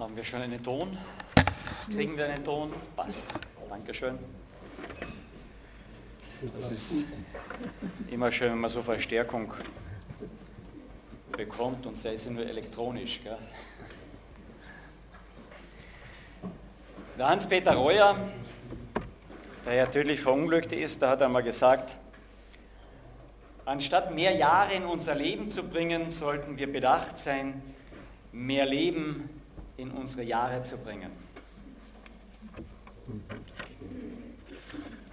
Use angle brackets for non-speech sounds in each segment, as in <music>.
Haben wir schon einen Ton? Kriegen wir einen Ton? Passt. Dankeschön. Das ist immer schön, wenn man so Verstärkung bekommt und sei es nur elektronisch. Gell? Der Hans-Peter Reuer, der ja tödlich verunglückt ist, der hat einmal gesagt, anstatt mehr Jahre in unser Leben zu bringen, sollten wir bedacht sein, mehr Leben in unsere Jahre zu bringen.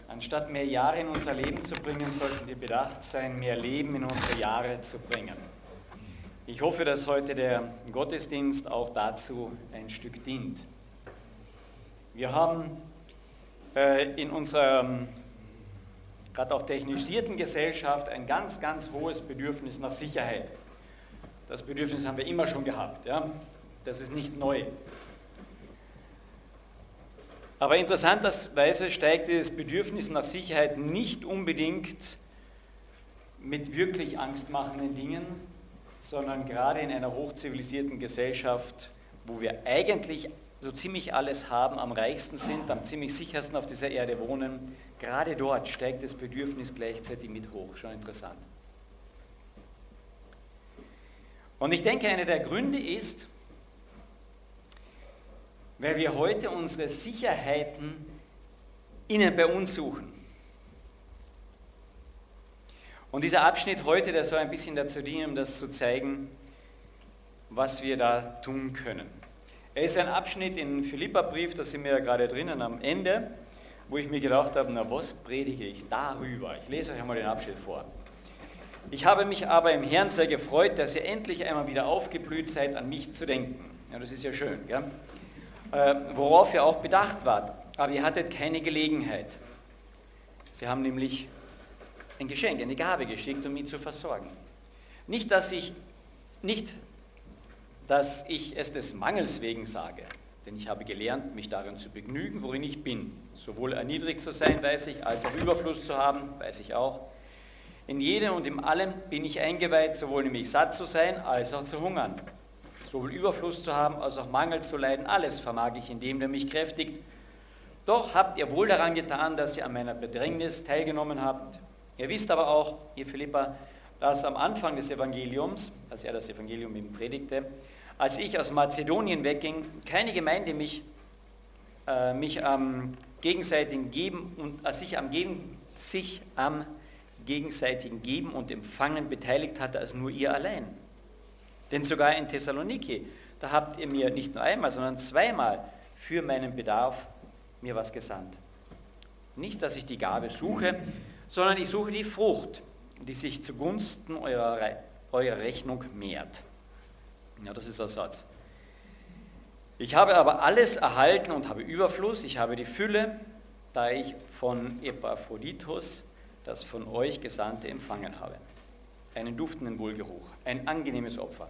Anstatt mehr Jahre in unser Leben zu bringen, sollten wir bedacht sein, mehr Leben in unsere Jahre zu bringen. Ich hoffe, dass heute der Gottesdienst auch dazu ein Stück dient. Wir haben äh, in unserer gerade auch technisierten Gesellschaft ein ganz, ganz hohes Bedürfnis nach Sicherheit. Das Bedürfnis haben wir immer schon gehabt. Ja? Das ist nicht neu. Aber interessanterweise steigt dieses Bedürfnis nach Sicherheit nicht unbedingt mit wirklich angstmachenden Dingen, sondern gerade in einer hochzivilisierten Gesellschaft, wo wir eigentlich so ziemlich alles haben, am reichsten sind, am ziemlich sichersten auf dieser Erde wohnen, gerade dort steigt das Bedürfnis gleichzeitig mit hoch. Schon interessant. Und ich denke, einer der Gründe ist, weil wir heute unsere Sicherheiten innen bei uns suchen. Und dieser Abschnitt heute, der soll ein bisschen dazu dienen, um das zu zeigen, was wir da tun können. Er ist ein Abschnitt in Philippa-Brief, da sind wir ja gerade drinnen am Ende, wo ich mir gedacht habe, na was predige ich darüber? Ich lese euch einmal den Abschnitt vor. Ich habe mich aber im Herrn sehr gefreut, dass ihr endlich einmal wieder aufgeblüht seid, an mich zu denken. Ja, das ist ja schön. Gell? Äh, worauf ihr auch bedacht wart. Aber ihr hattet keine Gelegenheit. Sie haben nämlich ein Geschenk, eine Gabe geschickt, um ihn zu versorgen. Nicht, dass ich, nicht, dass ich es des Mangels wegen sage, denn ich habe gelernt, mich darin zu begnügen, worin ich bin. Sowohl erniedrigt zu sein, weiß ich, als auch Überfluss zu haben, weiß ich auch. In jedem und in allem bin ich eingeweiht, sowohl nämlich satt zu sein, als auch zu hungern sowohl Überfluss zu haben, als auch Mangel zu leiden. Alles vermag ich in dem, der mich kräftigt. Doch habt ihr wohl daran getan, dass ihr an meiner Bedrängnis teilgenommen habt. Ihr wisst aber auch, ihr Philippa, dass am Anfang des Evangeliums, als er das Evangelium eben predigte, als ich aus Mazedonien wegging, keine Gemeinde mich, äh, mich am gegenseitigen Geben und als sich am, Geben, sich am gegenseitigen Geben und Empfangen beteiligt hatte, als nur ihr allein. Denn sogar in Thessaloniki, da habt ihr mir nicht nur einmal, sondern zweimal für meinen Bedarf mir was gesandt. Nicht, dass ich die Gabe suche, sondern ich suche die Frucht, die sich zugunsten eurer, eurer Rechnung mehrt. Ja, das ist der Satz. Ich habe aber alles erhalten und habe Überfluss, ich habe die Fülle, da ich von Epaphroditus das von euch Gesandte empfangen habe. Einen duftenden Wohlgeruch, ein angenehmes Opfer.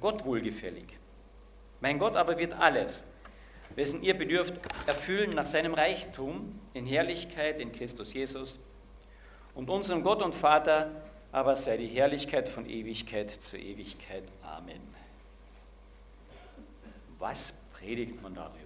Gott wohlgefällig. Mein Gott aber wird alles, wessen ihr bedürft, erfüllen nach seinem Reichtum in Herrlichkeit in Christus Jesus. Und unserem Gott und Vater aber sei die Herrlichkeit von Ewigkeit zu Ewigkeit. Amen. Was predigt man darüber?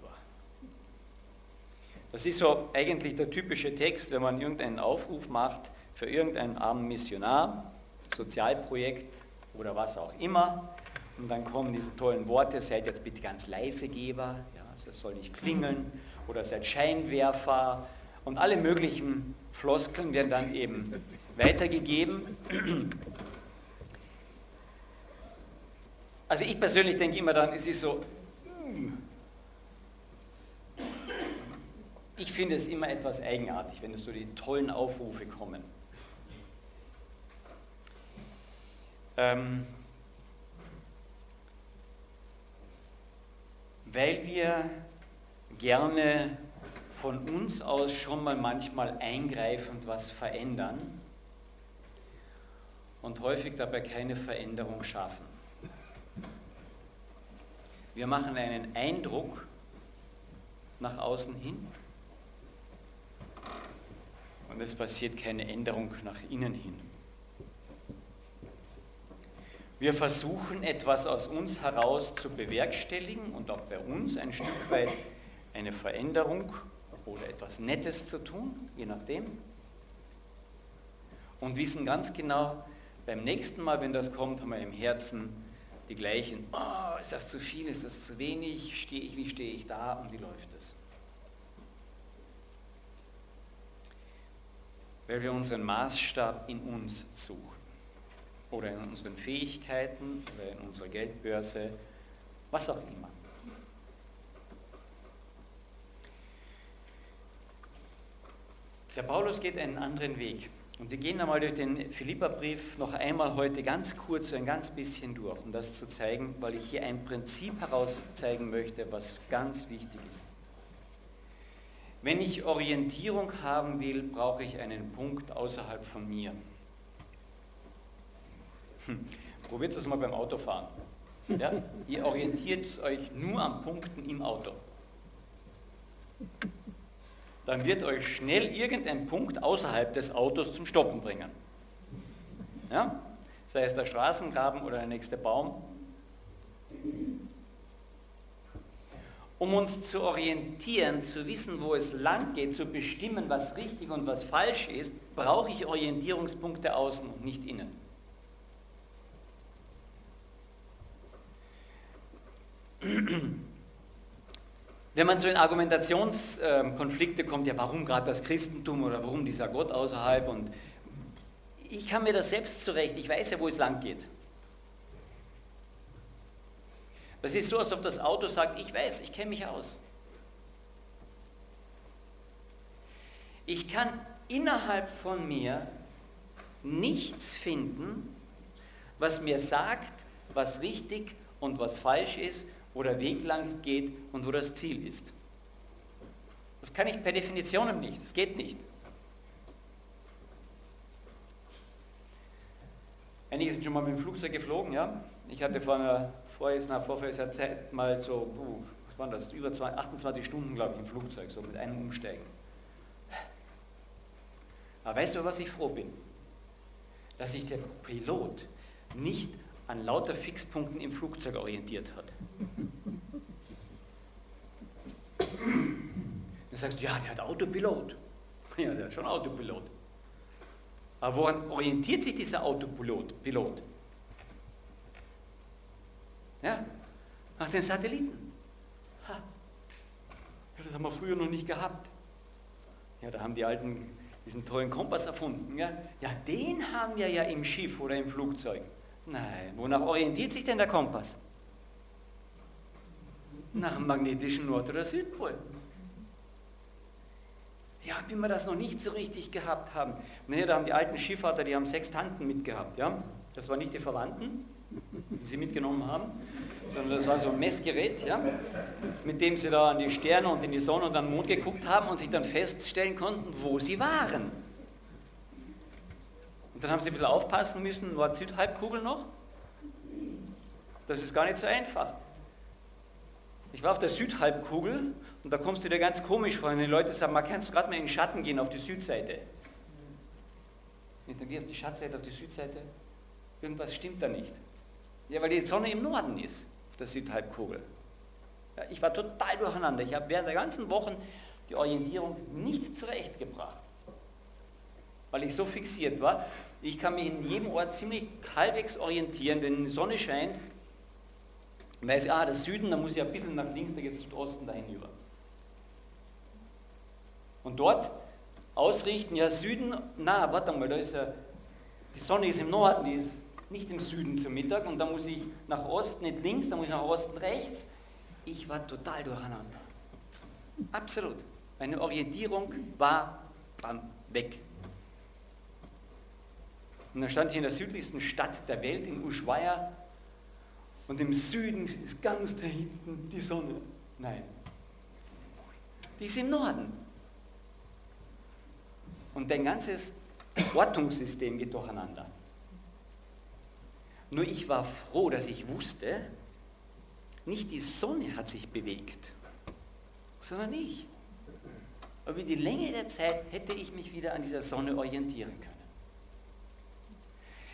Das ist so eigentlich der typische Text, wenn man irgendeinen Aufruf macht für irgendeinen armen Missionar, Sozialprojekt oder was auch immer. Und dann kommen diese tollen Worte, seid jetzt bitte ganz leise Geber, ja, also es soll nicht klingeln, oder seid Scheinwerfer und alle möglichen Floskeln werden dann eben weitergegeben. Also ich persönlich denke immer dann, es ist so, ich finde es immer etwas eigenartig, wenn so die tollen Aufrufe kommen. Ähm, weil wir gerne von uns aus schon mal manchmal eingreifend was verändern und häufig dabei keine Veränderung schaffen. Wir machen einen Eindruck nach außen hin und es passiert keine Änderung nach innen hin. Wir versuchen etwas aus uns heraus zu bewerkstelligen und auch bei uns ein Stück weit eine Veränderung oder etwas Nettes zu tun, je nachdem. Und wissen ganz genau, beim nächsten Mal, wenn das kommt, haben wir im Herzen die gleichen, oh, ist das zu viel, ist das zu wenig, stehe ich, wie stehe ich da und wie läuft es? Weil wir unseren Maßstab in uns suchen oder in unseren Fähigkeiten oder in unserer Geldbörse, was auch immer. Der Paulus geht einen anderen Weg. Und wir gehen einmal durch den Philipperbrief noch einmal heute ganz kurz so ein ganz bisschen durch, um das zu zeigen, weil ich hier ein Prinzip herauszeigen möchte, was ganz wichtig ist. Wenn ich Orientierung haben will, brauche ich einen Punkt außerhalb von mir. Hm. Probiert es mal beim Autofahren. Ja? Ihr orientiert euch nur an Punkten im Auto dann wird euch schnell irgendein Punkt außerhalb des Autos zum Stoppen bringen. Ja? Sei es der Straßengraben oder der nächste Baum. Um uns zu orientieren, zu wissen, wo es lang geht, zu bestimmen, was richtig und was falsch ist, brauche ich Orientierungspunkte außen und nicht innen. Wenn man so in Argumentationskonflikte kommt, ja warum gerade das Christentum oder warum dieser Gott außerhalb und ich kann mir das selbst zurecht, ich weiß ja, wo es lang geht. Das ist so, als ob das Auto sagt, ich weiß, ich kenne mich aus. Ich kann innerhalb von mir nichts finden, was mir sagt, was richtig und was falsch ist wo der Weg lang geht und wo das Ziel ist. Das kann ich per Definition nicht, das geht nicht. Einige sind schon mal mit dem Flugzeug geflogen, ja. Ich hatte vor einer vorvoriger Zeit mal so, uh, was waren das, über 28 Stunden, glaube ich, im Flugzeug, so mit einem Umsteigen. Aber weißt du, was ich froh bin? Dass sich der Pilot nicht an lauter Fixpunkten im Flugzeug orientiert hat. Dann sagst du, ja, der hat Autopilot. <laughs> Ja, der hat schon Autopilot. Aber woran orientiert sich dieser Autopilot? Pilot? Ja, nach den Satelliten. Ha. Ja, das haben wir früher noch nicht gehabt. Ja, da haben die Alten diesen tollen Kompass erfunden. Ja, ja den haben wir ja im Schiff oder im Flugzeug. Nein, wonach orientiert sich denn der Kompass? Nach dem magnetischen Nord- oder Südpol. Ja, wie wir das noch nicht so richtig gehabt haben. Nee, da haben die alten Skifahrter, die haben Sextanten mitgehabt. Ja? Das waren nicht die Verwandten, die sie mitgenommen haben, sondern das war so ein Messgerät, ja? mit dem sie da an die Sterne und in die Sonne und an den Mond geguckt haben und sich dann feststellen konnten, wo sie waren. Und dann haben sie ein bisschen aufpassen müssen, war Südhalbkugel noch? Das ist gar nicht so einfach. Ich war auf der Südhalbkugel und da kommst du dir ganz komisch vor, wenn die Leute sagen, man kannst gerade mal in den Schatten gehen auf die Südseite. Und dann geh auf die Schattseite, auf die Südseite. Irgendwas stimmt da nicht. Ja, weil die Sonne im Norden ist, auf der Südhalbkugel. Ja, ich war total durcheinander. Ich habe während der ganzen Wochen die Orientierung nicht zurechtgebracht. Weil ich so fixiert war. Ich kann mich in jedem Ort ziemlich halbwegs orientieren, wenn die Sonne scheint. Weiß, ah, der Süden, da muss ich ein bisschen nach links, da geht es Südosten dahin über. Und dort ausrichten, ja Süden, na, warte mal, da ist ja, die Sonne ist im Norden, die ist nicht im Süden zum Mittag und da muss ich nach Osten, nicht links, da muss ich nach Osten rechts. Ich war total durcheinander. Absolut. Meine Orientierung war weg. Und dann stand ich in der südlichsten Stadt der Welt, in Ushuaia, und im Süden ist ganz da hinten die Sonne. Nein. Die ist im Norden. Und dein ganzes Ortungssystem geht durcheinander. Nur ich war froh, dass ich wusste, nicht die Sonne hat sich bewegt, sondern ich. Aber in die Länge der Zeit hätte ich mich wieder an dieser Sonne orientieren können.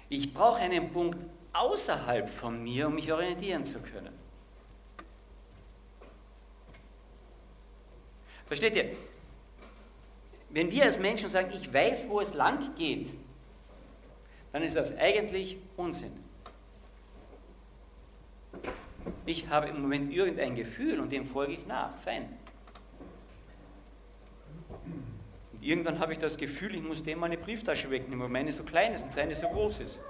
Ich brauche einen Punkt außerhalb von mir, um mich orientieren zu können. Versteht ihr? Wenn wir als Menschen sagen, ich weiß, wo es lang geht, dann ist das eigentlich Unsinn. Ich habe im Moment irgendein Gefühl und dem folge ich nach. Fein. Und irgendwann habe ich das Gefühl, ich muss dem meine Brieftasche wegnehmen, weil meine so klein ist und seine so groß ist.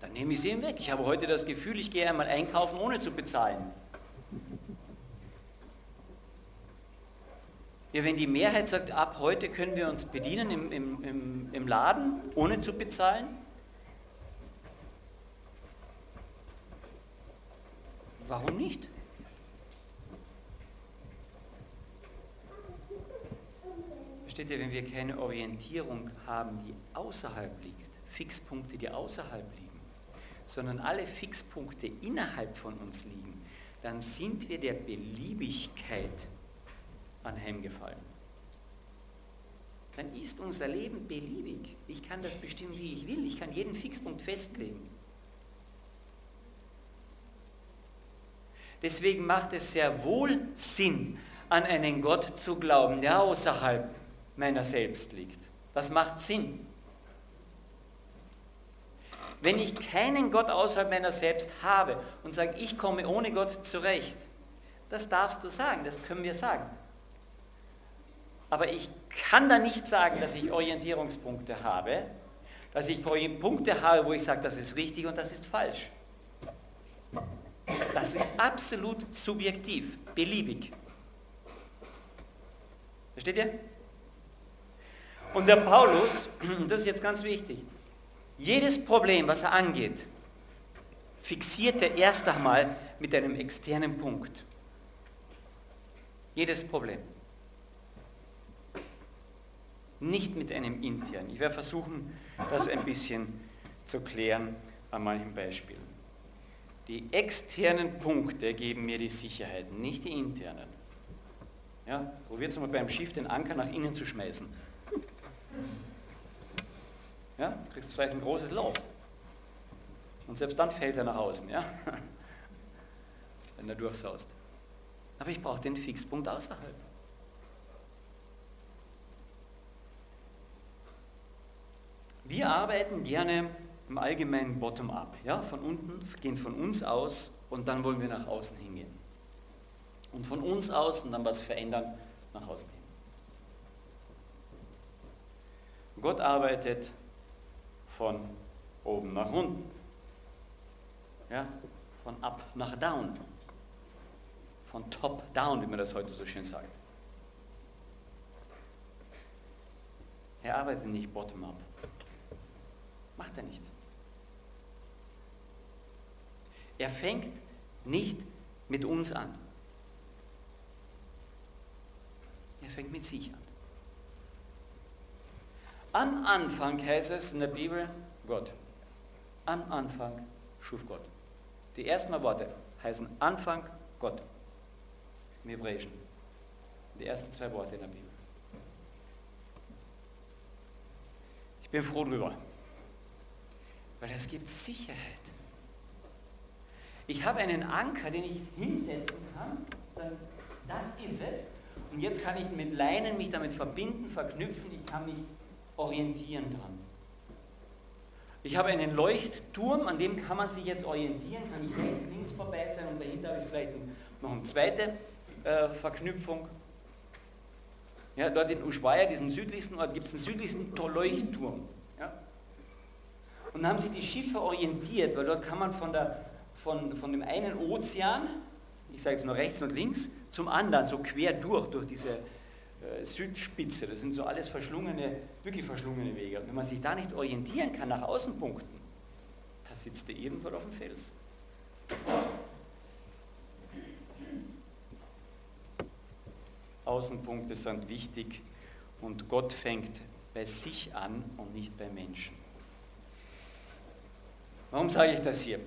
Dann nehme ich sie ihm weg. Ich habe heute das Gefühl, ich gehe einmal einkaufen, ohne zu bezahlen. Ja, wenn die Mehrheit sagt, ab heute können wir uns bedienen im, im, im, im Laden, ohne zu bezahlen, warum nicht? Versteht ihr, wenn wir keine Orientierung haben, die außerhalb liegt, Fixpunkte, die außerhalb liegen, sondern alle Fixpunkte innerhalb von uns liegen, dann sind wir der Beliebigkeit anheimgefallen. Dann ist unser Leben beliebig. Ich kann das bestimmen, wie ich will. Ich kann jeden Fixpunkt festlegen. Deswegen macht es sehr wohl Sinn, an einen Gott zu glauben, der außerhalb meiner selbst liegt. Das macht Sinn. Wenn ich keinen Gott außerhalb meiner selbst habe und sage, ich komme ohne Gott zurecht, das darfst du sagen, das können wir sagen. Aber ich kann da nicht sagen, dass ich Orientierungspunkte habe, dass ich Punkte habe, wo ich sage, das ist richtig und das ist falsch. Das ist absolut subjektiv, beliebig. Versteht ihr? Und der Paulus, <clears throat> das ist jetzt ganz wichtig, jedes Problem, was er angeht, fixiert er erst einmal mit einem externen Punkt. Jedes Problem nicht mit einem internen. Ich werde versuchen, das ein bisschen zu klären an manchen Beispielen. Die externen Punkte geben mir die Sicherheit, nicht die internen. Ja, probiert es mal beim Schiff den Anker nach innen zu schmeißen. Ja, kriegst vielleicht ein großes Loch. Und selbst dann fällt er nach außen, ja? <laughs> wenn er durchsaust. Aber ich brauche den Fixpunkt außerhalb. Wir arbeiten gerne im Allgemeinen bottom-up. Ja? Von unten, gehen von uns aus und dann wollen wir nach außen hingehen. Und von uns aus und dann was verändern, nach außen hin. Gott arbeitet von oben nach unten. Ja? Von up nach down. Von top down, wie man das heute so schön sagt. Er arbeitet nicht bottom-up. Macht er nicht. Er fängt nicht mit uns an. Er fängt mit sich an. Am Anfang heißt es in der Bibel Gott. Am Anfang schuf Gott. Die ersten Worte heißen Anfang Gott im Hebräischen. Die ersten zwei Worte in der Bibel. Ich bin froh darüber. Weil es gibt Sicherheit. Ich habe einen Anker, den ich hinsetzen kann, das ist es. Und jetzt kann ich mit Leinen mich damit verbinden, verknüpfen, ich kann mich orientieren dran. Ich habe einen Leuchtturm, an dem kann man sich jetzt orientieren, kann ich rechts, links vorbei sein und dahinter habe ich vielleicht noch eine zweite äh, Verknüpfung. Ja, dort in Ushuaia, diesen südlichsten Ort, gibt es einen südlichsten Leuchtturm. Und dann haben sich die Schiffe orientiert, weil dort kann man von, der, von, von dem einen Ozean, ich sage jetzt nur rechts und links, zum anderen, so quer durch, durch diese Südspitze. Das sind so alles verschlungene, wirklich verschlungene Wege. Und wenn man sich da nicht orientieren kann nach Außenpunkten, da sitzt er irgendwo auf dem Fels. Außenpunkte sind wichtig und Gott fängt bei sich an und nicht bei Menschen. Warum sage ich das hier?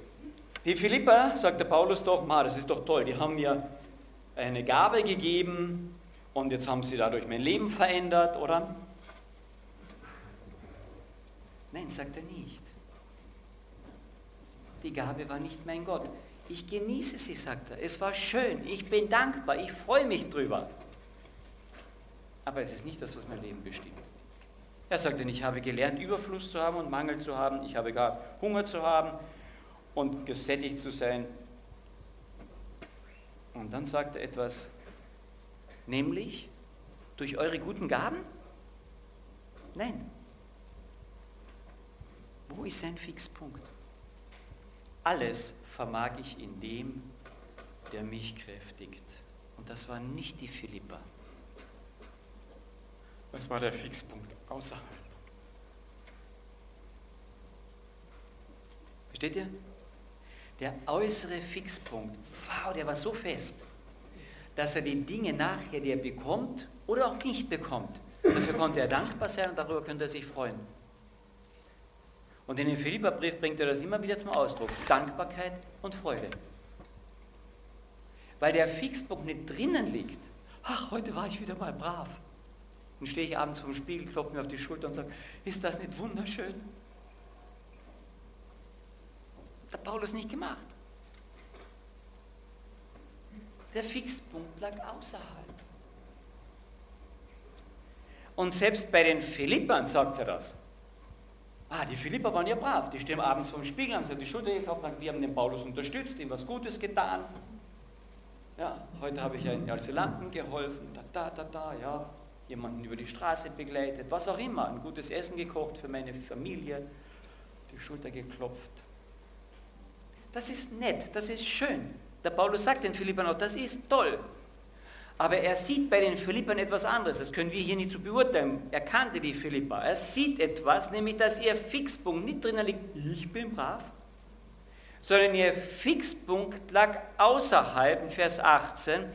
Die Philippa, sagt der Paulus doch, ma, das ist doch toll, die haben mir eine Gabe gegeben und jetzt haben sie dadurch mein Leben verändert, oder? Nein, sagt er nicht. die Gabe war nicht mein Gott. Ich genieße sie, sagt er. Es war schön, ich bin dankbar, ich freue mich drüber. Aber es ist nicht das, was mein Leben bestimmt. Er sagte, ich habe gelernt, Überfluss zu haben und Mangel zu haben. Ich habe gar Hunger zu haben und gesättigt zu sein. Und dann sagt er etwas, nämlich durch eure guten Gaben? Nein. Wo ist sein Fixpunkt? Alles vermag ich in dem, der mich kräftigt. Und das war nicht die Philippa. Was war der Fixpunkt außerhalb? Versteht ihr? Der äußere Fixpunkt, wow, der war so fest, dass er die Dinge nachher, die er bekommt oder auch nicht bekommt, dafür konnte er dankbar sein und darüber könnte er sich freuen. Und in dem Philipperbrief bringt er das immer wieder zum Ausdruck. Dankbarkeit und Freude. Weil der Fixpunkt nicht drinnen liegt. Ach, heute war ich wieder mal brav. Dann stehe ich abends vor dem Spiegel, klopfe mir auf die Schulter und sage, ist das nicht wunderschön? Das hat Paulus nicht gemacht. Der Fixpunkt lag außerhalb. Und selbst bei den Philippern sagt er das. Ah, die Philipper waren ja brav. Die stehen abends vor dem Spiegel, haben sich die Schulter geklopft, sagen, wir haben den Paulus unterstützt, ihm was Gutes getan. Ja, heute habe ich einen Asylanten geholfen, da, da, da, da, ja jemanden über die Straße begleitet, was auch immer, ein gutes Essen gekocht für meine Familie, die Schulter geklopft. Das ist nett, das ist schön. Der Paulus sagt den Philippern auch, das ist toll. Aber er sieht bei den Philippern etwas anderes. Das können wir hier nicht so beurteilen. Er kannte die Philipper. Er sieht etwas, nämlich dass ihr Fixpunkt nicht drinnen liegt, ich bin brav, sondern ihr Fixpunkt lag außerhalb, Vers 18,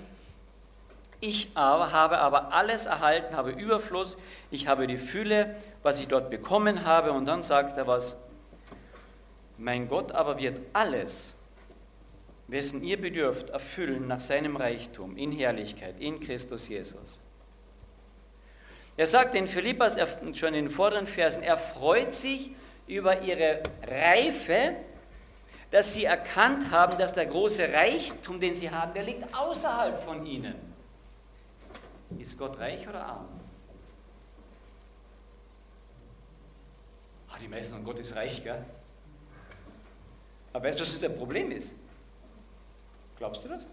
ich aber habe aber alles erhalten, habe Überfluss, ich habe die Fülle, was ich dort bekommen habe. Und dann sagt er was, mein Gott aber wird alles, wessen ihr bedürft, erfüllen nach seinem Reichtum in Herrlichkeit, in Christus Jesus. Er sagt in Philippas schon in den vorderen Versen, er freut sich über ihre Reife, dass sie erkannt haben, dass der große Reichtum, den sie haben, der liegt außerhalb von ihnen. Ist Gott reich oder arm? Ah, die meisten sagen, Gott ist reich, gell? Aber weißt du, was das Problem ist? Glaubst du das?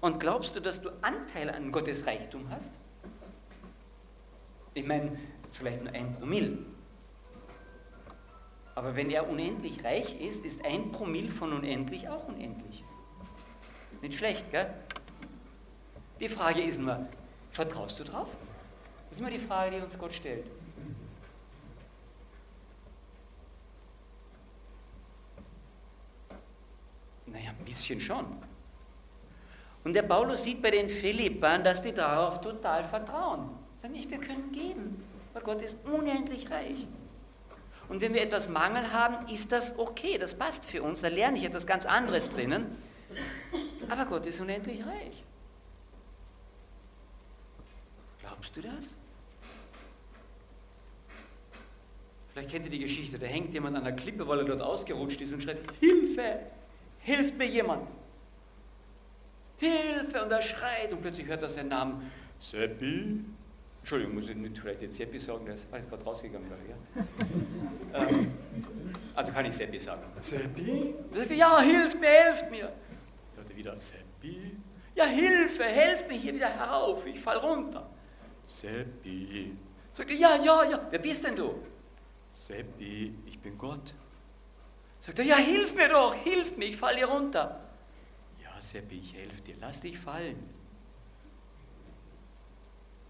Und glaubst du, dass du Anteil an Gottes Reichtum hast? Ich meine, vielleicht nur ein Promille. Aber wenn er unendlich reich ist, ist ein Promille von unendlich auch unendlich. Nicht schlecht, gell? Die Frage ist nur, vertraust du drauf? Das ist immer die Frage, die uns Gott stellt. Naja, ein bisschen schon. Und der Paulus sieht bei den Philippern, dass die darauf total vertrauen. Sagen nicht, wir können geben, weil Gott ist unendlich reich. Und wenn wir etwas Mangel haben, ist das okay, das passt für uns, da lerne ich etwas ganz anderes drinnen. Aber Gott ist unendlich reich. Glaubst du das? Vielleicht kennt ihr die Geschichte, da hängt jemand an der Klippe, weil er dort ausgerutscht ist und schreit, Hilfe, hilft mir jemand. Hilfe! Und er schreit und plötzlich hört er seinen Namen, Seppi. Entschuldigung, muss ich nicht vielleicht jetzt Seppi sagen, der ist gerade rausgegangen. Ja. <laughs> ähm, also kann ich Seppi sagen. Seppi? sagt, ja, hilft mir, hilft mir wieder, Seppi, ja Hilfe, helft mir hier wieder herauf, ich fall runter. Seppi. Sagt er, ja, ja, ja, wer bist denn du? Seppi, ich bin Gott. Sagt er, ja, hilf mir doch, hilf mir, ich falle hier runter. Ja, Seppi, ich helfe dir, lass dich fallen.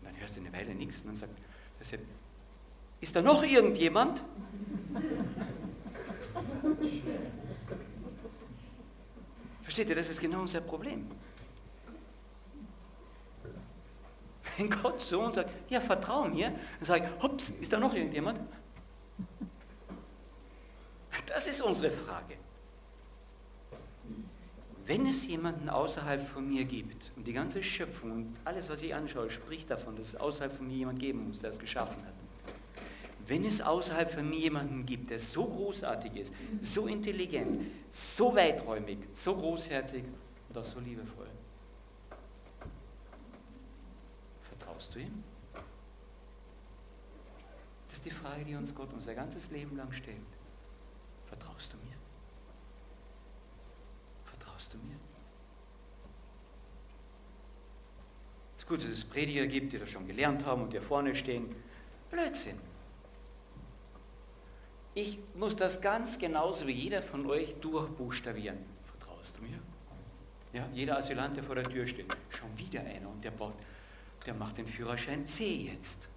Und dann hörst du eine Weile nichts und dann sagt der Seppi, ist da noch irgendjemand? <laughs> Versteht ihr, das ist genau unser Problem. Wenn Gott so und sagt, ja, vertrau mir, dann sage ich, hops, ist da noch irgendjemand? Das ist unsere Frage. Wenn es jemanden außerhalb von mir gibt und die ganze Schöpfung und alles, was ich anschaue, spricht davon, dass es außerhalb von mir jemand geben muss, der es geschaffen hat. wenn es außerhalb von mir jemanden gibt, der so großartig ist, so intelligent, so weiträumig, so großherzig und auch so liebevoll, vertraust du ihm? Das ist die Frage, die uns Gott unser ganzes Leben lang stellt. Vertraust du mir? Vertraust du mir? Es ist gut, dass es Prediger gibt, die das schon gelernt haben und hier vorne stehen. Blödsinn. Ich muss das ganz genauso wie jeder von euch durchbuchstabieren. Vertraust du mir? Ja, jeder Asylant, der vor der Tür steht, schon wieder einer und der, baut, der macht den Führerschein C jetzt.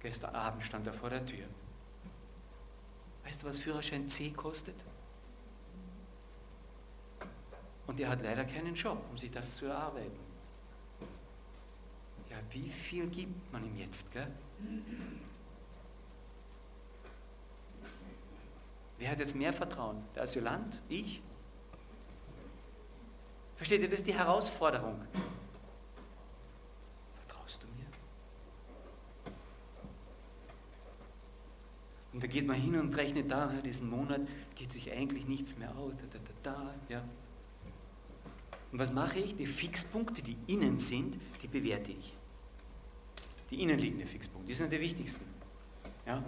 Gestern Abend stand er vor der Tür. Weißt du, was Führerschein C kostet? Und er hat leider keinen Job, um sich das zu erarbeiten. Ja, wie viel gibt man ihm jetzt, gell? Wer hat jetzt mehr Vertrauen? Der Asylant? Ich? Versteht ihr, das ist die Herausforderung. Vertraust du mir? Und da geht man hin und rechnet da, diesen Monat geht sich eigentlich nichts mehr aus. Da, da, da, ja. Und was mache ich? Die Fixpunkte, die innen sind, die bewerte ich. Die innenliegenden Fixpunkte, die sind die wichtigsten. Ja?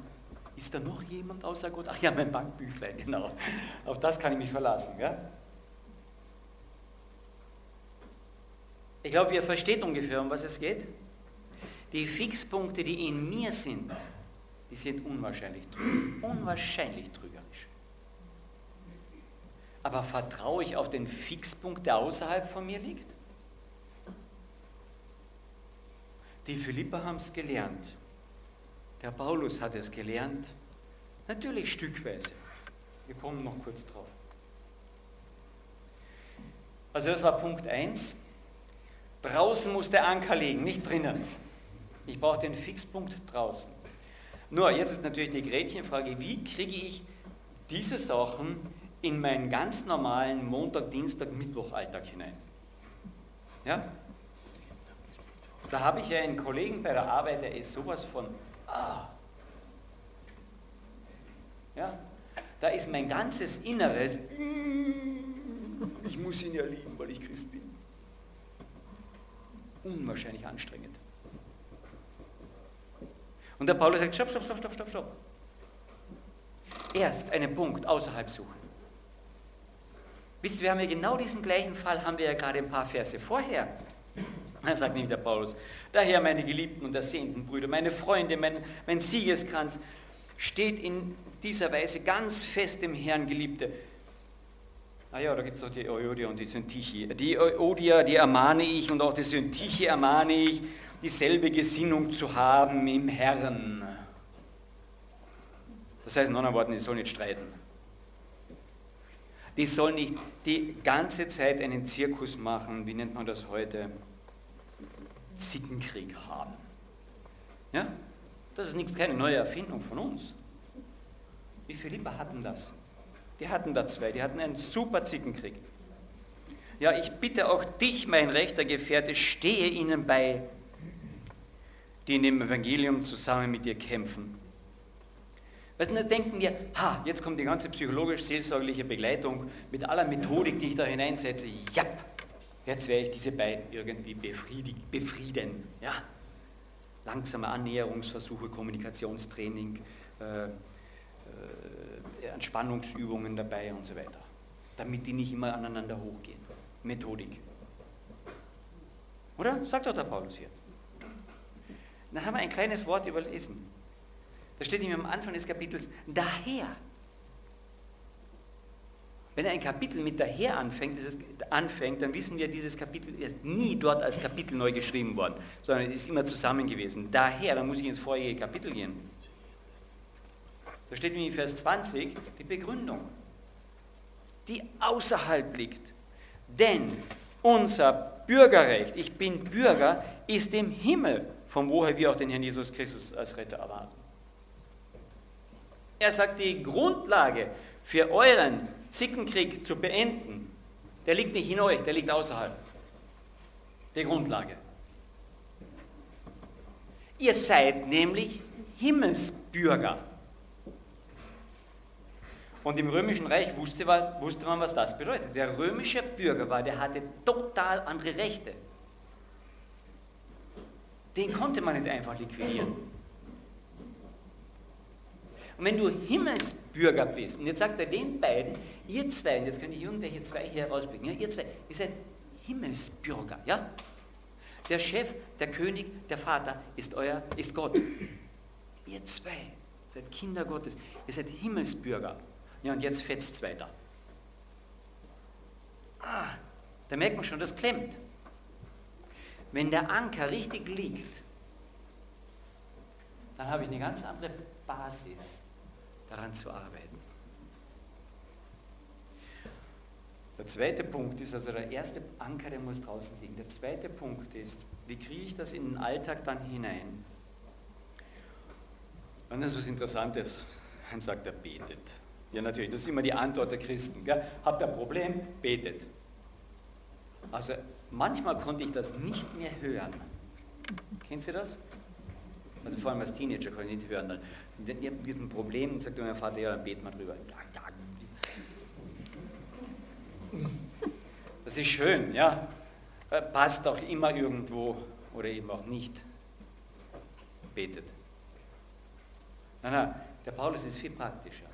Ist da noch jemand außer Gott? Ach ja, mein Bankbüchlein, <laughs> genau. Auf das kann ich mich verlassen. Gell? Ich glaube, ihr versteht ungefähr, um was es geht. Die Fixpunkte, die in mir sind, die sind unwahrscheinlich trügerisch. Unwahrscheinlich trügerisch. Aber vertraue ich auf den Fixpunkt, der außerhalb von mir liegt? Die Philipper haben es gelernt. Der Paulus hat es gelernt, natürlich stückweise. Wir kommen noch kurz drauf. Also das war Punkt 1. Draußen muss der Anker liegen, nicht drinnen. Ich brauche den Fixpunkt draußen. Nur, jetzt ist natürlich die Gretchenfrage, wie kriege ich diese Sachen in meinen ganz normalen Montag, Dienstag, Mittwoch-Alltag hinein? Ja? Da habe ich ja einen Kollegen bei der Arbeit, der ist sowas von Ah. Ja, da ist mein ganzes Inneres, ich muss ihn ja lieben, weil ich Christ bin. Unwahrscheinlich anstrengend. Und der Paulus sagt, stopp, stopp, stopp, stopp, stopp, stopp. Erst einen Punkt außerhalb suchen. Wisst ihr, wir haben ja genau diesen gleichen Fall, haben wir ja gerade ein paar Verse vorher. Er sagt nämlich der Paulus, daher meine geliebten und ersehnten Brüder, meine Freunde, mein, mein Siegeskranz, steht in dieser Weise ganz fest im Herrn, Geliebte. Ah ja, da gibt es doch die Euodia und die Syntyche. Die Euodia, die ermahne ich und auch die Syntyche ermahne ich, dieselbe Gesinnung zu haben im Herrn. Das heißt in anderen Worten, die sollen nicht streiten. Die sollen nicht die ganze Zeit einen Zirkus machen, wie nennt man das heute? Zickenkrieg haben. Ja? Das ist nichts, keine neue Erfindung von uns. Die Philipper hatten das. Die hatten da zwei, die hatten einen super Zickenkrieg. Ja, ich bitte auch dich, mein rechter Gefährte, stehe ihnen bei, die in dem Evangelium zusammen mit dir kämpfen. Weißt du, da denken wir, ha, jetzt kommt die ganze psychologisch-seelsorgliche Begleitung mit aller Methodik, die ich da hineinsetze. Ja, Jetzt werde ich diese beiden irgendwie befrieden. Ja? Langsame Annäherungsversuche, Kommunikationstraining, äh, äh, Entspannungsübungen dabei und so weiter. Damit die nicht immer aneinander hochgehen. Methodik. Oder? Sagt doch der Paulus hier. Dann haben wir ein kleines Wort überlesen. Da steht nämlich am Anfang des Kapitels, daher wenn ein Kapitel mit daher anfängt, es, anfängt, dann wissen wir, dieses Kapitel ist nie dort als Kapitel neu geschrieben worden, sondern es ist immer zusammen gewesen. Daher, dann muss ich ins vorherige Kapitel gehen. Da steht in Vers 20 die Begründung, die außerhalb liegt. Denn unser Bürgerrecht, ich bin Bürger, ist im Himmel, von woher wir auch den Herrn Jesus Christus als Retter erwarten. Er sagt, die Grundlage für euren Zickenkrieg zu beenden, der liegt nicht in euch, der liegt außerhalb. Der Grundlage. Ihr seid nämlich Himmelsbürger. Bürger. Und im Römischen Reich wusste, wusste man, was das bedeutet. Der römische Bürger war, der hatte total andere Rechte. Den konnte man nicht einfach liquidieren. Und wenn du Himmelsbürger bist, und jetzt sagt er den beiden, ihr zwei, und jetzt könnte ich irgendwelche zwei hier herauspicken, ja, ihr zwei, ihr seid Himmelsbürger, ja? Der Chef, der König, der Vater ist euer, ist Gott. Ihr zwei seid Kinder Gottes, ihr seid Himmelsbürger. Ja, und jetzt fetzt es weiter. Ah, da merkt man schon, das klemmt. Wenn der Anker richtig liegt, dann habe ich eine ganz andere Basis, daran zu arbeiten. Der zweite Punkt ist, also der erste Anker, der muss draußen liegen. Der zweite Punkt ist, wie kriege ich das in den Alltag dann hinein? Und das ist was Interessantes. Dann sagt er, betet. Ja, natürlich, das ist immer die Antwort der Christen. Gell? Habt ihr ein Problem? Betet. Also manchmal konnte ich das nicht mehr hören. Kennt ihr das? Also vor allem als Teenager konnte ich nicht hören. Ihr habt ein Problem, sagt mein Vater, ja, dann beten wir drüber. Das ist schön, ja. Äh, passt auch immer irgendwo oder eben auch nicht. Betet. Nein, nein, der Paulus ist viel praktischer.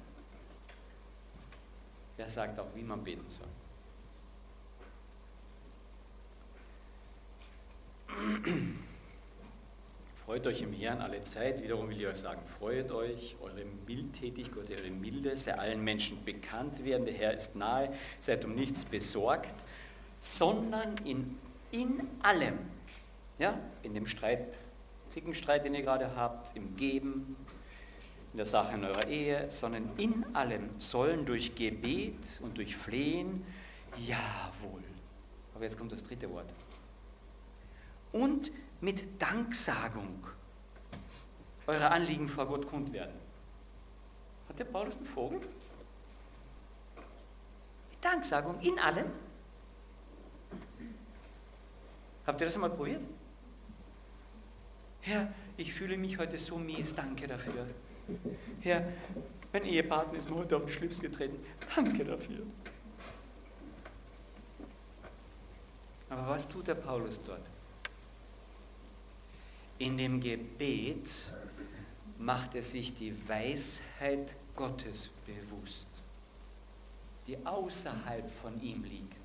Er sagt auch, wie man beten soll. Freut euch im Herrn alle Zeit. Wiederum will ich euch sagen, freut euch, eure Mildtätigkeit, eure Milde sei allen Menschen bekannt werden. Der Herr ist nahe, seid um nichts besorgt, sondern in, in allem, ja, in dem Streit, Zickenstreit, den ihr gerade habt, im Geben, in der Sache in eurer Ehe, sondern in allem sollen durch Gebet und durch Flehen, jawohl. Aber jetzt kommt das dritte Wort. Und mit Danksagung eure Anliegen vor Gott kund werden. Hat der Paulus einen Vogel? Mit Danksagung in allem. Habt ihr das einmal probiert? Herr, ich fühle mich heute so mies, danke dafür. Herr, mein Ehepartner ist mir heute auf den Schlips getreten. Danke dafür. Aber was tut der Paulus dort? In dem Gebet macht er sich die Weisheit Gottes bewusst, die außerhalb von ihm liegt.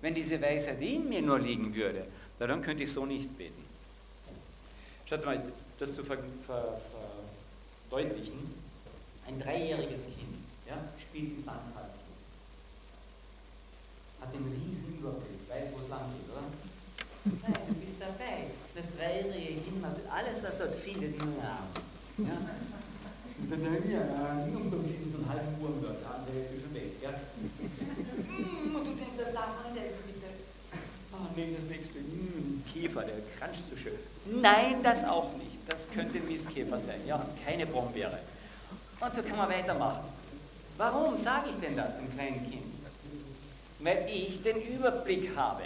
Wenn diese Weisheit in mir nur liegen würde, dann könnte ich so nicht beten. Schaut mal, das zu ver, ver, verdeutlichen, ein dreijähriges Kind ja, spielt im Sandkasten, hat den riesen Überblick, weiß, wo es lang geht, oder? <laughs> Nein, du bist dabei. Das dreijährige Kind macht alles, was dort findet, in den Arm. Ja? Und dann und dann gibt es einen halben Wurm dort, der andere ist schon weg. Ja? und du denkst, das darf man nicht bitte. Ah, nimm das nächste. Hm, Käfer, der kranscht so schön. Nein, das auch nicht das könnte ein Mistkäfer sein, ja, keine Brombeere. Und so kann man weitermachen. Warum sage ich denn das dem kleinen Kind? Weil ich den Überblick habe.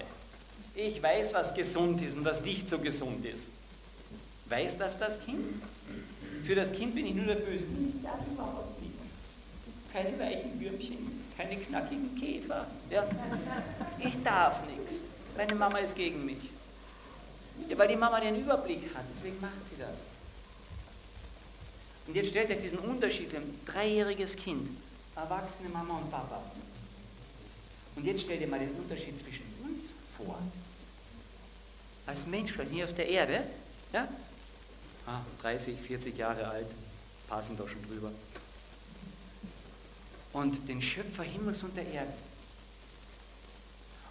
Ich weiß, was gesund ist und was nicht so gesund ist. Weiß das das Kind? Für das Kind bin ich nur der Böse. Ich darf überhaupt nichts. Keine weichen Würmchen, keine knackigen Käfer. Ja. Ich darf nichts. Meine Mama ist gegen mich. Ja, weil die Mama den Überblick hat, deswegen macht sie das. Und jetzt stellt euch diesen Unterschied, ein dreijähriges Kind, erwachsene Mama und Papa. Und jetzt stellt ihr mal den Unterschied zwischen uns vor. Als Mensch hier auf der Erde, ja, ah, 30, 40 Jahre alt, passen doch schon drüber. Und den Schöpfer Himmels und der Erde.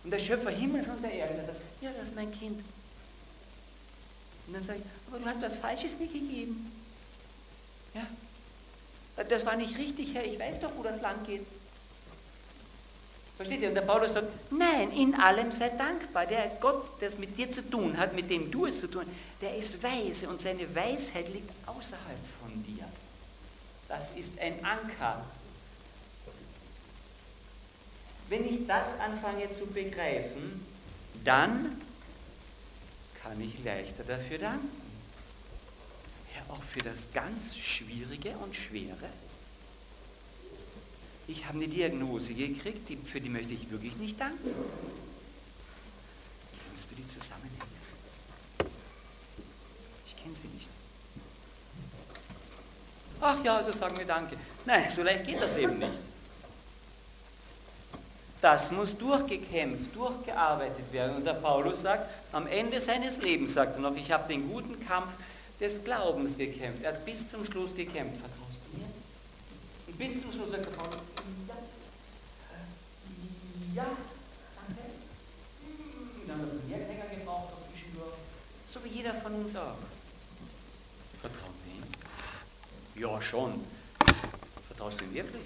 Und der Schöpfer Himmels und der Erde sagt, ja, das ist mein Kind. Und dann sage ich, aber du hast was Falsches mir gegeben. Ja, das war nicht richtig, Herr, ich weiß doch, wo das lang geht. Versteht ihr? Und der Paulus sagt, nein, in allem sei dankbar. Der Gott, der es mit dir zu tun hat, mit dem du es zu tun hast, der ist weise und seine Weisheit liegt außerhalb von dir. Das ist ein Anker. Wenn ich das anfange zu begreifen, dann kann ich leichter dafür danken. Herr, auch für das ganz Schwierige und Schwere. Ich habe eine Diagnose gekriegt, für die möchte ich wirklich nicht danken. Kennst du die Zusammenhänge? Ich kenne sie nicht. Ach ja, so sagen wir Danke. Nein, so leicht geht das eben nicht. Das muss durchgekämpft, durchgearbeitet werden. Und der Paulus sagt, am Ende seines Lebens sagt er noch, ich habe den guten Kampf des Glaubens gekämpft. Er hat bis zum Schluss gekämpft. Vertraust du mir? Sagt der Paulus, ja, ja, danke. Dann hat er mehr länger gebraucht auf die. So wie jeder von uns auch. Vertrauen wir ihm? Ja, schon. Vertraust du ihm wirklich?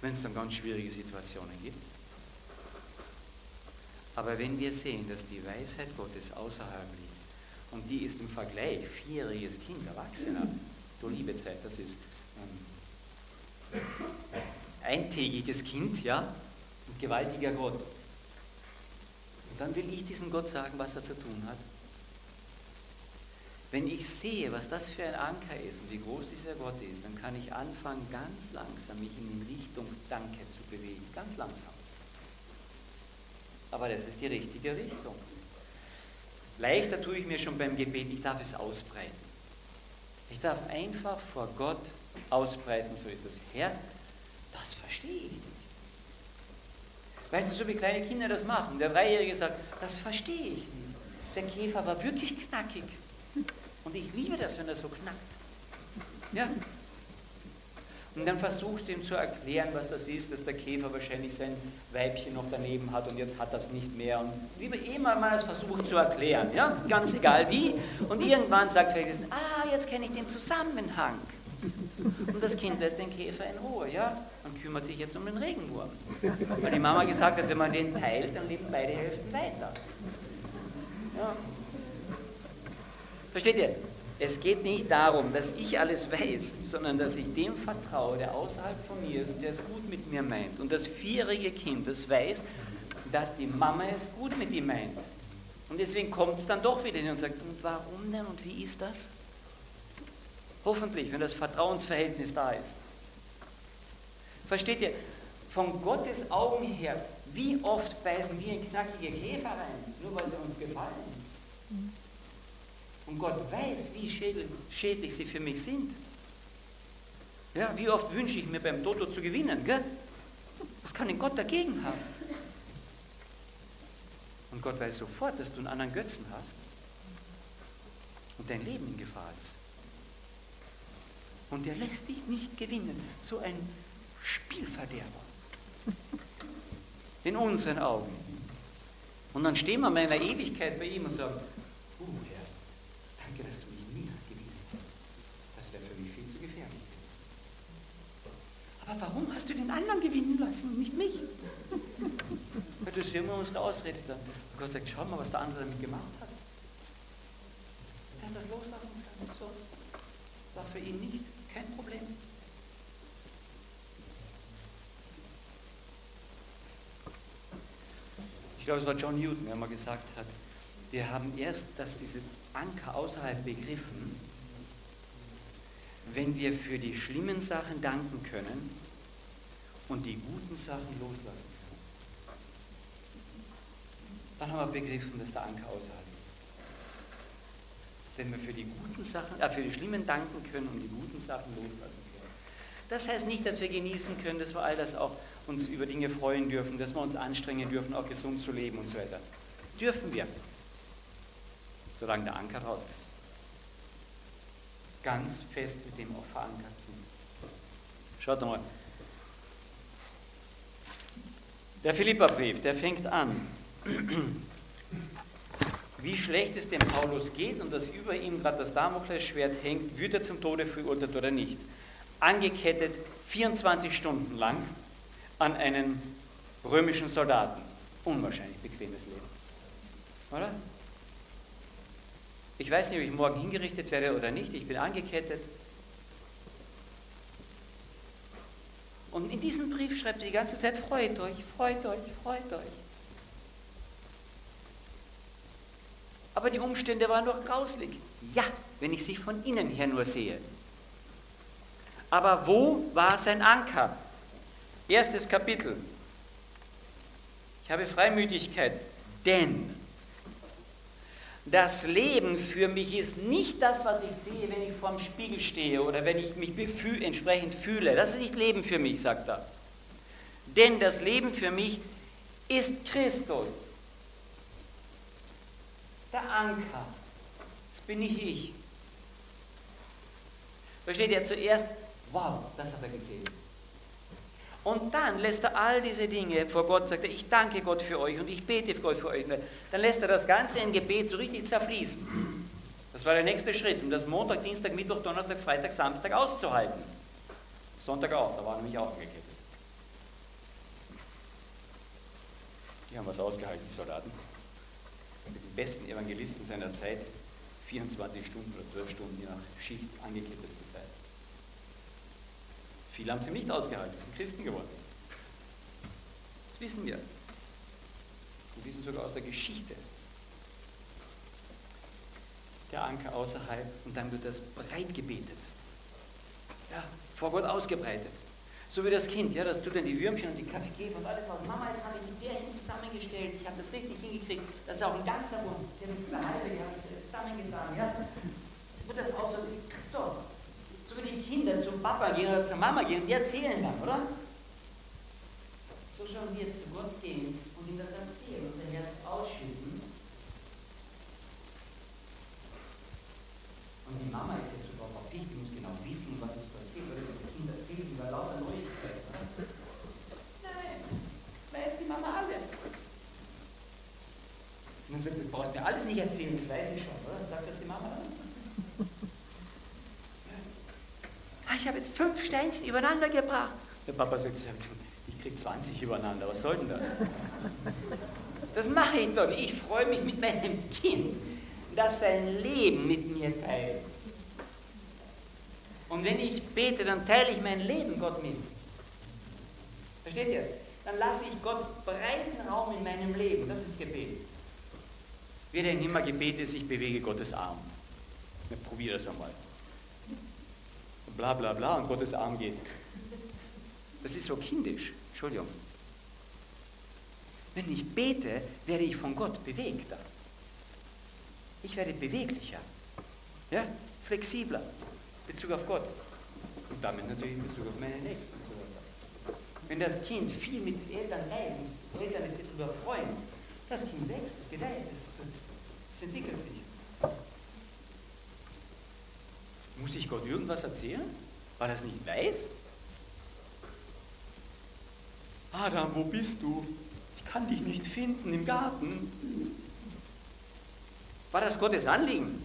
wenn es dann ganz schwierige Situationen gibt. Aber wenn wir sehen, dass die Weisheit Gottes außerhalb liegt, und die ist im Vergleich, vierjähriges Kind, Erwachsener, du liebe Zeit, das ist ein eintägiges Kind, ja, ein gewaltiger Gott. Und dann will ich diesem Gott sagen, was er zu tun hat. Wenn ich sehe, was das für ein Anker ist und wie groß dieser Gott ist, dann kann ich anfangen, ganz langsam mich in Richtung Danke zu bewegen. Ganz langsam. Aber das ist die richtige Richtung. Leichter tue ich mir schon beim Gebet, ich darf es ausbreiten. Ich darf einfach vor Gott ausbreiten, so ist es. Herr, das verstehe ich nicht. Weißt du, so wie kleine Kinder das machen. Der Dreijährige sagt, das verstehe ich nicht. Der Käfer war wirklich knackig. Und ich liebe das, wenn er so knackt. Ja. Und dann versuchst du ihm zu erklären, was das ist, dass der Käfer wahrscheinlich sein Weibchen noch daneben hat und jetzt hat er es nicht mehr. Und wie wir eh mal versuchen zu erklären, ja, ganz egal wie. Und irgendwann sagt vielleicht, ah, jetzt kenne ich den Zusammenhang. Und das Kind lässt den Käfer in Ruhe, ja, und kümmert sich jetzt um den Regenwurm. Weil die Mama gesagt hat, wenn man den teilt, dann leben beide Hälften weiter. Ja. Versteht ihr? Es geht nicht darum, dass ich alles weiß, sondern dass ich dem vertraue, der außerhalb von mir ist, der es gut mit mir meint. Und das vierjährige Kind, das weiß, dass die Mama es gut mit ihm meint. Und deswegen kommt es dann doch wieder hin und sagt, und warum denn und wie ist das? Hoffentlich, wenn das Vertrauensverhältnis da ist. Versteht ihr? Von Gottes Augen her, wie oft beißen wir in knackige Käfer rein, nur weil sie uns gefallen? Und Gott weiß, wie schädlich sie für mich sind. Ja, wie oft wünsche ich mir beim Toto zu gewinnen, gell? Was kann denn Gott dagegen haben? Und Gott weiß sofort, dass du einen anderen Götzen hast und dein Leben in Gefahr ist. Und er lässt dich nicht gewinnen. So ein Spielverderber. In unseren Augen. Und dann stehen wir mal in der Ewigkeit bei ihm und sagen, uh, Herr, Danke, dass du mich nie hast gewinnen Das wäre für mich viel zu gefährlich Aber warum hast du den anderen gewinnen lassen und nicht mich? Das ist immer unsere Ausrede dann. Und Gott sagt, schau mal, was der andere damit gemacht hat. Er hat das loslassen können. So. War für ihn nicht kein Problem. Ich glaube, es war John Newton, der mal gesagt hat, wir haben erst dass diese Anker außerhalb begriffen, wenn wir für die schlimmen Sachen danken können und die guten Sachen loslassen können. Dann haben wir begriffen, dass der Anker außerhalb ist. Wenn wir für die guten Sachen, äh, für die schlimmen danken können und die guten Sachen loslassen können. Das heißt nicht, dass wir genießen können, dass wir all das auch uns über Dinge freuen dürfen, dass wir uns anstrengen dürfen, auch gesund zu leben und so weiter. Dürfen wir solange der Anker raus ist. Ganz fest mit dem auch verankert sind. Schaut mal. Der Philipperbrief, der fängt an. Wie schlecht es dem Paulus geht und dass über ihm gerade das Damoklesschwert hängt, wird er zum Tode verurteilt oder nicht. Angekettet 24 Stunden lang an einen römischen Soldaten. Unwahrscheinlich bequemes Leben. Oder? Ich weiß nicht, ob ich morgen hingerichtet werde oder nicht. Ich bin angekettet. Und in diesem Brief schreibt er die ganze Zeit, freut euch, freut euch, freut euch. Aber die Umstände waren doch grauslig. Ja, wenn ich sie von innen her nur sehe. Aber wo war sein Anker? Erstes Kapitel. Ich habe Freimütigkeit, denn das Leben für mich ist nicht das, was ich sehe, wenn ich vorm Spiegel stehe oder wenn ich mich entsprechend fühle. Das ist nicht Leben für mich, sagt er. Denn das Leben für mich ist Christus. Der Anker. Das bin nicht ich. Versteht ihr zuerst, wow, das hat er gesehen. Und dann lässt er all diese Dinge vor Gott, sagt er, ich danke Gott für euch und ich bete für Gott für euch. Dann lässt er das Ganze in Gebet so richtig zerfließen. Das war der nächste Schritt, um das Montag, Dienstag, Mittwoch, Donnerstag, Freitag, Samstag auszuhalten. Sonntag auch, da war nämlich auch angekettet. Die haben was ausgehalten, die Soldaten. Mit den besten Evangelisten seiner Zeit 24 Stunden oder 12 Stunden je nach Schicht angekettet zu sein. Viele haben sie nicht ausgehalten, sind Christen geworden. Das wissen wir. Wir wissen sogar aus der Geschichte. Der Anker außerhalb und dann wird das breit gebetet. Ja, vor Gott ausgebreitet. So wie das Kind, ja, das tut dann die Würmchen und die Kaffee und alles was. Mama, jetzt habe ich die Bärchen zusammengestellt, ich habe das richtig hingekriegt. Das ist auch ein ganzer Bund, der mit zwei halbe, zusammengetan, ja. Wird das auch so, so, so wie die Kinder zum Papa gehen oder zur Mama gehen, die erzählen dann, oder? So sollen wir zu Gott gehen und ihm das erzählen, unser Herz ausschütten. Und die Mama ist jetzt überhaupt auf dich, die muss genau wissen, was es passiert, oder das Kind erzählt über lauter Neuigkeiten. Nein, weiß die Mama alles. Und dann sagt, das brauchst du mir alles nicht erzählen, das weiß ich schon, oder? Sagt das die Mama dann? Ah, ich habe jetzt fünf Steinchen übereinander gebracht. Der Papa sagt, ich kriege 20 übereinander, was soll denn das? <laughs> Das mache ich doch nicht. Ich freue mich mit meinem Kind, das sein Leben mit mir teilt. Und wenn ich bete, dann teile ich mein Leben Gott mit. Versteht ihr? Dann lasse ich Gott breiten Raum in meinem Leben. Das ist Gebet. Wer denn immer Gebet ist, ich bewege Gottes Arm. Probier das einmal bla bla bla und Gottes Arm geht. Das ist so kindisch. Entschuldigung. Wenn ich bete, werde ich von Gott bewegter. Ich werde beweglicher. Ja? Flexibler. In Bezug auf Gott. Und damit natürlich in Bezug auf meine Nächsten. Wenn das Kind viel mit Eltern reibt, Eltern sich darüber freuen, das Kind wächst, es gedeiht, es, es entwickelt sich. Muss ich Gott irgendwas erzählen? Weil er es nicht weiß? Adam, wo bist du? Ich kann dich nicht finden im Garten. War das Gottes Anliegen?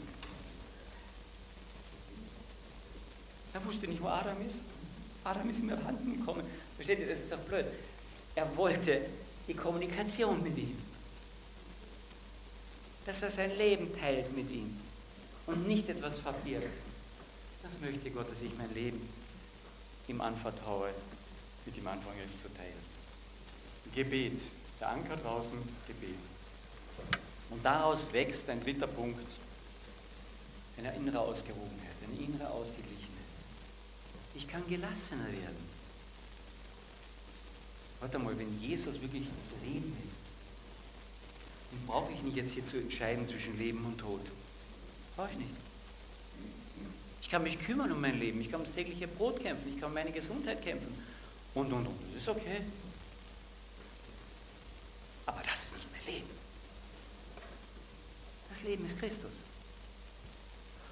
Er wusste nicht, wo Adam ist. Adam ist ihm abhanden gekommen. Versteht ihr, das ist doch blöd. Er wollte die Kommunikation mit ihm. Dass er sein Leben teilt mit ihm und nicht etwas verbirgt. Das möchte Gott, dass ich mein Leben ihm anvertraue, mit ihm anfange es zu teilen. Gebet, der Anker draußen, Gebet. Und daraus wächst ein dritter Punkt, eine innere Ausgewogenheit, eine innere Ausgeglichenheit. Ich kann gelassener werden. Warte mal, wenn Jesus wirklich das Leben ist, dann brauche ich nicht jetzt hier zu entscheiden zwischen Leben und Tod. Brauche ich nicht. Kann mich kümmern um mein Leben, ich kann ums tägliche Brot kämpfen, ich kann um meine Gesundheit kämpfen und, und, und. Das ist okay. Aber das ist nicht mein Leben. Das Leben ist Christus.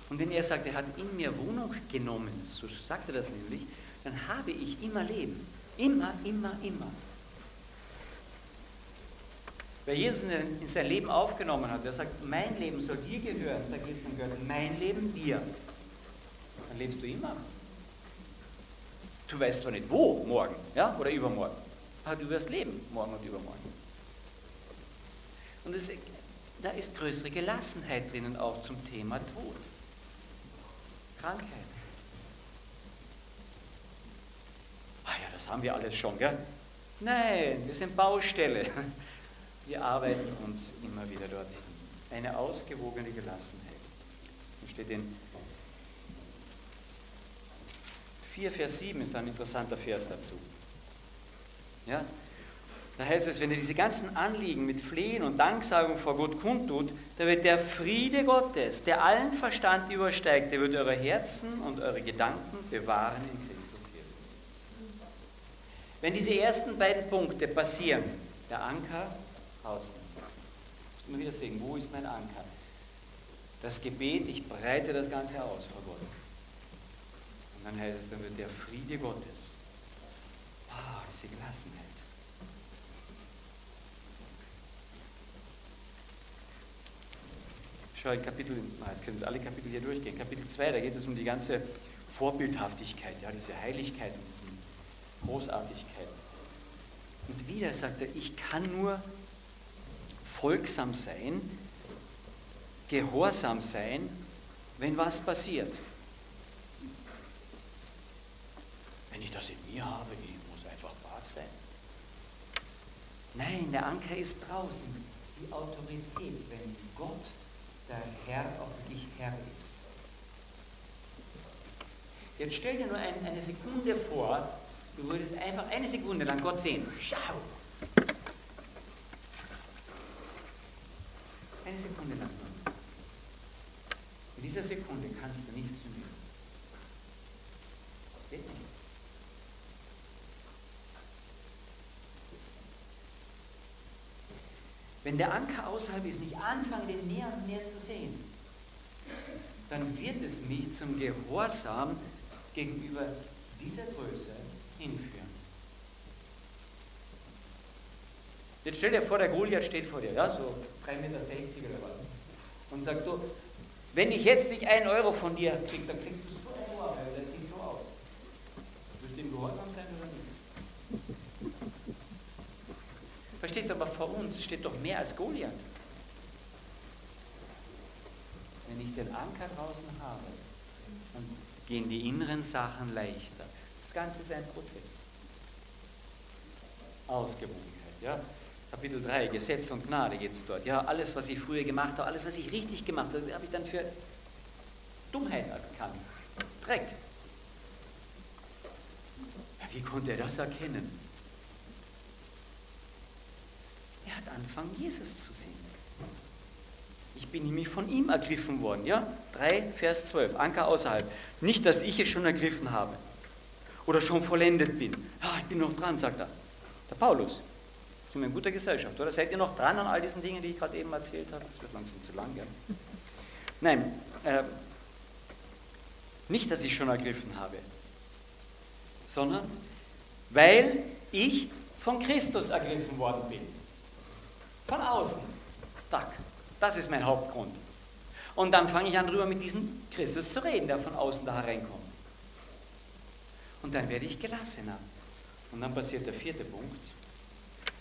Und wenn er sagt, er hat in mir Wohnung genommen, so sagt er das nämlich, dann habe ich immer Leben. Immer, immer, immer. Wer Jesus in sein Leben aufgenommen hat, der sagt, mein Leben soll dir gehören, sagt Gott, mein Leben dir dann lebst du immer. Du weißt zwar nicht wo morgen ja, oder übermorgen, aber du wirst leben morgen und übermorgen. Und es, da ist größere Gelassenheit drinnen auch zum Thema Tod, Krankheit. Ah ja, das haben wir alles schon, gell? Nein, wir sind Baustelle. <laughs> Wir arbeiten uns immer wieder dorthin. eine ausgewogene Gelassenheit. Da steht in 4, Vers 7 ist ein interessanter Vers dazu. Ja? Da heißt es, wenn ihr diese ganzen Anliegen mit Flehen und Danksagung vor Gott kundtut, da wird der Friede Gottes, der allen Verstand übersteigt, der wird eure Herzen und eure Gedanken bewahren in Christus Jesus. Wenn diese ersten beiden Punkte passieren, der Anker außen, muss man wieder sehen, wo ist mein Anker? Das Gebet, ich breite das Ganze aus vor Gott. Und dann heißt es, dann wird der Friede Gottes. Wow, diese Gelassenheit. Schau Kapitel, jetzt können wir alle Kapitel hier durchgehen. Kapitel 2, da geht es um die ganze Vorbildhaftigkeit, ja, diese Heiligkeit und diese Großartigkeit. Und wieder sagt er, ich kann nur folgsam sein, gehorsam sein, wenn was passiert. Wenn ich das in mir habe, ich muss einfach brav sein. Nein, der Anker ist draußen. Die Autorität, wenn Gott der Herr auch wirklich Herr ist. Jetzt stell dir nur ein, eine Sekunde vor, du würdest einfach eine Sekunde lang Gott sehen. Schau! Eine Sekunde lang. In dieser Sekunde kannst du nicht zu mir. Das geht nicht. Wenn der Anker außerhalb ist, nicht anfangen, den näher und näher zu sehen, dann wird es mich zum Gehorsam gegenüber dieser Größe hinführen. Jetzt stell dir vor, der Goliath steht vor dir, ja, so 3,60 Meter oder was, und sagt du, wenn ich jetzt nicht einen Euro von dir kriege, dann kriegst du es vor der Ohr, weil das sieht so aus. Wirst du ihm gehorsam sein oder nicht? Verstehst du, aber vor uns steht doch mehr als Goliath. Wenn ich den Anker draußen habe, dann gehen die inneren Sachen leichter. Das Ganze ist ein Prozess. Ausgewogenheit, ja. Kapitel 3, Gesetz und Gnade geht es dort. Ja, alles, was ich früher gemacht habe, alles, was ich richtig gemacht habe, habe ich dann für Dummheit erkannt. Dreck. Ja, wie konnte er das erkennen? Hat angefangen, Jesus zu sehen. Ich bin nämlich von ihm ergriffen worden. Ja? 3, Vers 12, Anker außerhalb. Nicht, dass ich es schon ergriffen habe oder schon vollendet bin. Ja, ich bin noch dran, sagt er. Der Paulus. Sind wir in guter Gesellschaft, oder? Seid ihr noch dran an all diesen Dingen, die ich gerade eben erzählt habe? Das wird langsam zu lang, gell? <laughs> Nein, äh, nicht, dass ich schon ergriffen habe, sondern weil ich von Christus ergriffen worden bin. Von außen. Tack. Das ist mein Hauptgrund. Und dann fange ich an, darüber mit diesem Christus zu reden, der von außen da hereinkommt. Und dann werde ich gelassener. Und dann passiert der vierte Punkt.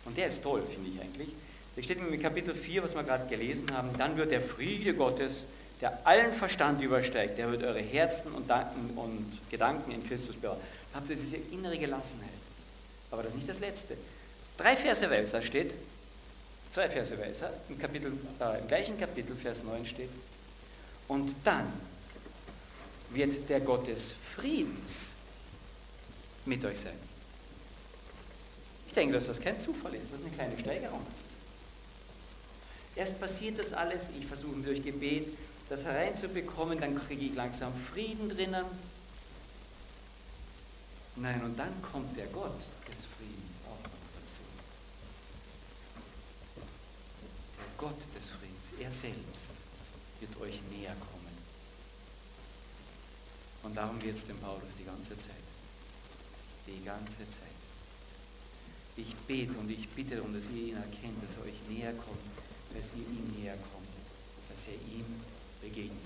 Und der ist toll, finde ich eigentlich. Da steht in Kapitel 4, was wir gerade gelesen haben, dann wird der Friede Gottes, der allen Verstand übersteigt, der wird eure Herzen und, Danken und Gedanken in Christus bewahren. Habt ihr diese innere Gelassenheit. Aber das ist nicht das Letzte. Drei Verse weiter steht, Zwei Verse weiter, im, Kapitel, äh, im gleichen Kapitel, Vers 9 steht, und dann wird der Gott des Friedens mit euch sein. Ich denke, dass das kein Zufall ist, das ist eine kleine Steigerung. Erst passiert das alles, ich versuche durch Gebet das hereinzubekommen, dann kriege ich langsam Frieden drinnen. Nein, und dann kommt der Gott des Friedens Gott des Friedens, er selbst, wird euch näher kommen. Und darum geht es dem Paulus die ganze Zeit. Die ganze Zeit. Ich bete und ich bitte darum, dass ihr ihn erkennt, dass er euch näher kommt, dass ihr ihm näher kommt, dass ihr ihm begegnet.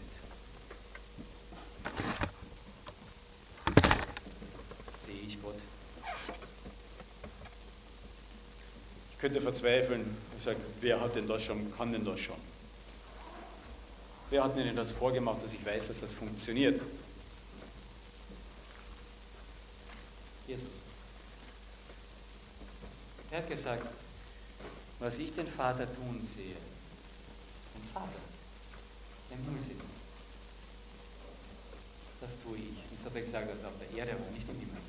Sehe ich Gott. Könnte verzweifeln, sage, wer hat denn das schon, kann denn das schon? Wer hat mir denn das vorgemacht, dass ich weiß, dass das funktioniert? Jesus. Er hat gesagt, was ich den Vater tun sehe, Ein Vater, der im Himmel sitzt. Das tue ich. Das hat er gesagt, dass er auf der Erde war, nicht im Himmel.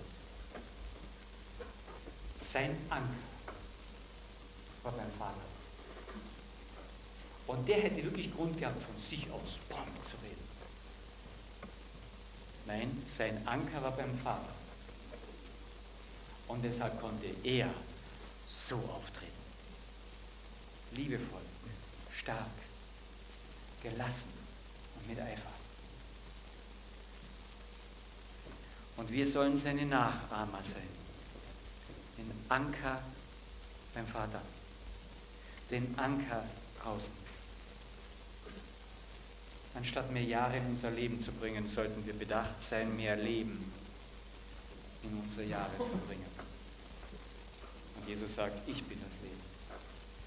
Sein Anker war beim Vater. Und der hätte wirklich Grund gehabt, von sich aus bam, zu reden. Nein, sein Anker war beim Vater. Und deshalb konnte er so auftreten. Liebevoll, stark, gelassen und mit Eifer. Und wir sollen seine Nachahmer sein. Den Anker beim Vater. Den Anker draußen. Anstatt mehr Jahre in unser Leben zu bringen, sollten wir bedacht sein, mehr Leben in unsere Jahre zu bringen. Und Jesus sagt, ich bin das Leben,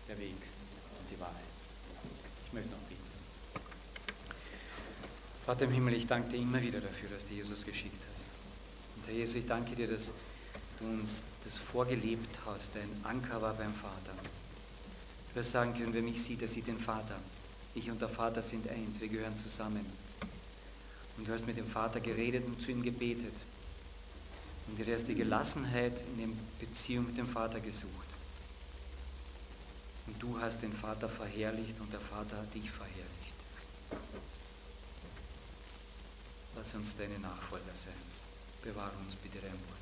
der Weg und die Wahrheit. Ich möchte noch beten. Vater im Himmel, ich danke dir immer wieder dafür, dass du Jesus geschickt hast. Und Herr Jesus, ich danke dir, dass du uns das vorgelebt hast, dein Anker war beim Vater. Wir sagen können, wer mich sieht, der sieht den Vater. Ich und der Vater sind eins, wir gehören zusammen. Und du hast mit dem Vater geredet und zu ihm gebetet. Und du hast die Gelassenheit in der Beziehung mit dem Vater gesucht. Und du hast den Vater verherrlicht und der Vater hat dich verherrlicht. Lass uns deine Nachfolger sein. Bewahre uns bitte dein Wort.